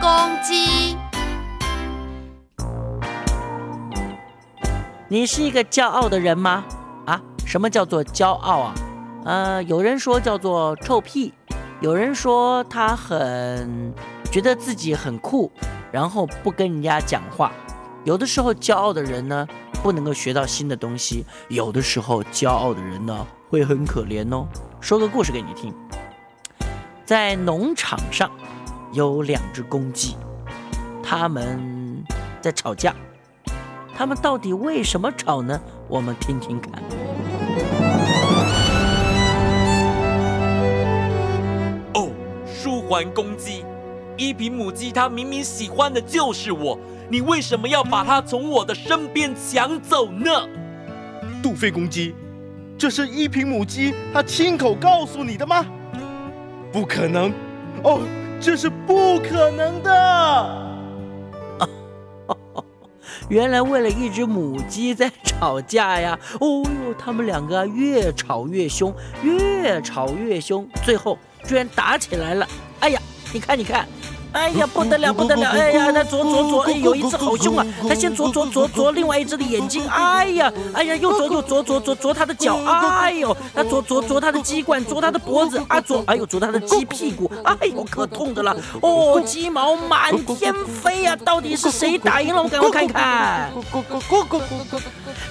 公鸡。你是一个骄傲的人吗？啊，什么叫做骄傲啊？呃，有人说叫做臭屁，有人说他很觉得自己很酷，然后不跟人家讲话。有的时候骄傲的人呢，不能够学到新的东西；有的时候骄傲的人呢，会很可怜哦。说个故事给你听，在农场上有两只公鸡，他们在吵架。他们到底为什么吵呢？我们听听看。哦，舒缓公鸡，一品母鸡，它明明喜欢的就是我，你为什么要把它从我的身边抢走呢？杜飞公鸡，这是一品母鸡它亲口告诉你的吗？不可能！哦，这是不可能的！原来为了一只母鸡在吵架呀！哦呦，他们两个越吵越凶，越吵越凶，最后居然打起来了！哎呀，你看，你看。哎呀，不得了，不得了！哎呀，它啄啄啄，哎，有一只好凶啊！它先啄啄啄啄另外一只的眼睛，哎呀，哎呀，又啄又啄啄啄啄它的脚，哎呦，它啄啄啄它的鸡冠，啄它的脖子，啊啄，哎呦，啄它的鸡屁股，哎呦，可痛的了！哦，鸡毛满天飞呀！到底是谁打赢了？我赶快看一看。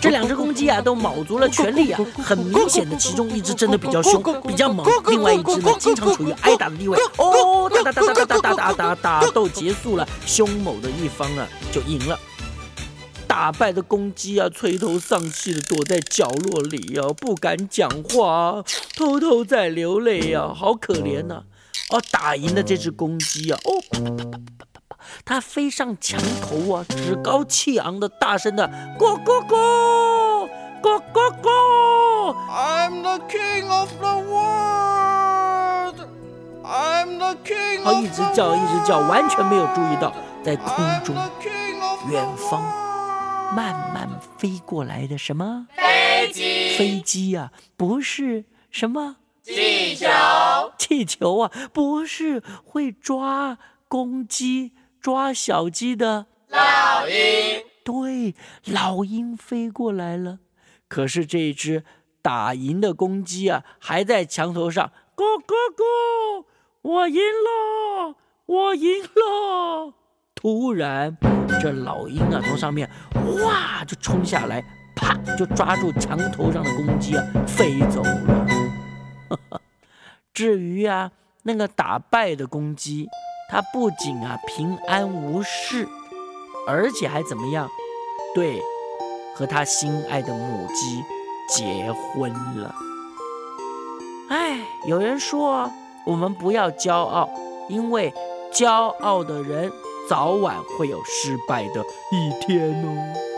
这两只公鸡啊，都卯足了全力啊！很明显的，其中一只真的比较凶，比较猛，另外一只呢，经常处于挨打的地位。哦，打打打打打打打打。打斗结束了，凶猛的一方啊就赢了。打败的公鸡啊，垂头丧气的躲在角落里啊，不敢讲话，偷偷在流泪呀，好可怜呐！哦，打赢的这只公鸡啊，哦，啪啪啪啪啪，它飞上墙头啊，趾高气昂的大声的咕咕咕咕咕咕，I'm the king of the world。他一直叫，一直叫，完全没有注意到，在空中，远方慢慢飞过来的什么飞机？飞机啊，不是什么气球？气球啊，不是会抓公鸡、抓小鸡的老鹰？对，老鹰飞过来了。可是这只打赢的公鸡啊，还在墙头上，咕咕咕。我赢了，我赢了！突然，这老鹰啊，从上面哇就冲下来，啪就抓住墙头上的公鸡啊，飞走了。至于啊，那个打败的公鸡，他不仅啊平安无事，而且还怎么样？对，和他心爱的母鸡结婚了。哎，有人说。我们不要骄傲，因为骄傲的人早晚会有失败的一天哦。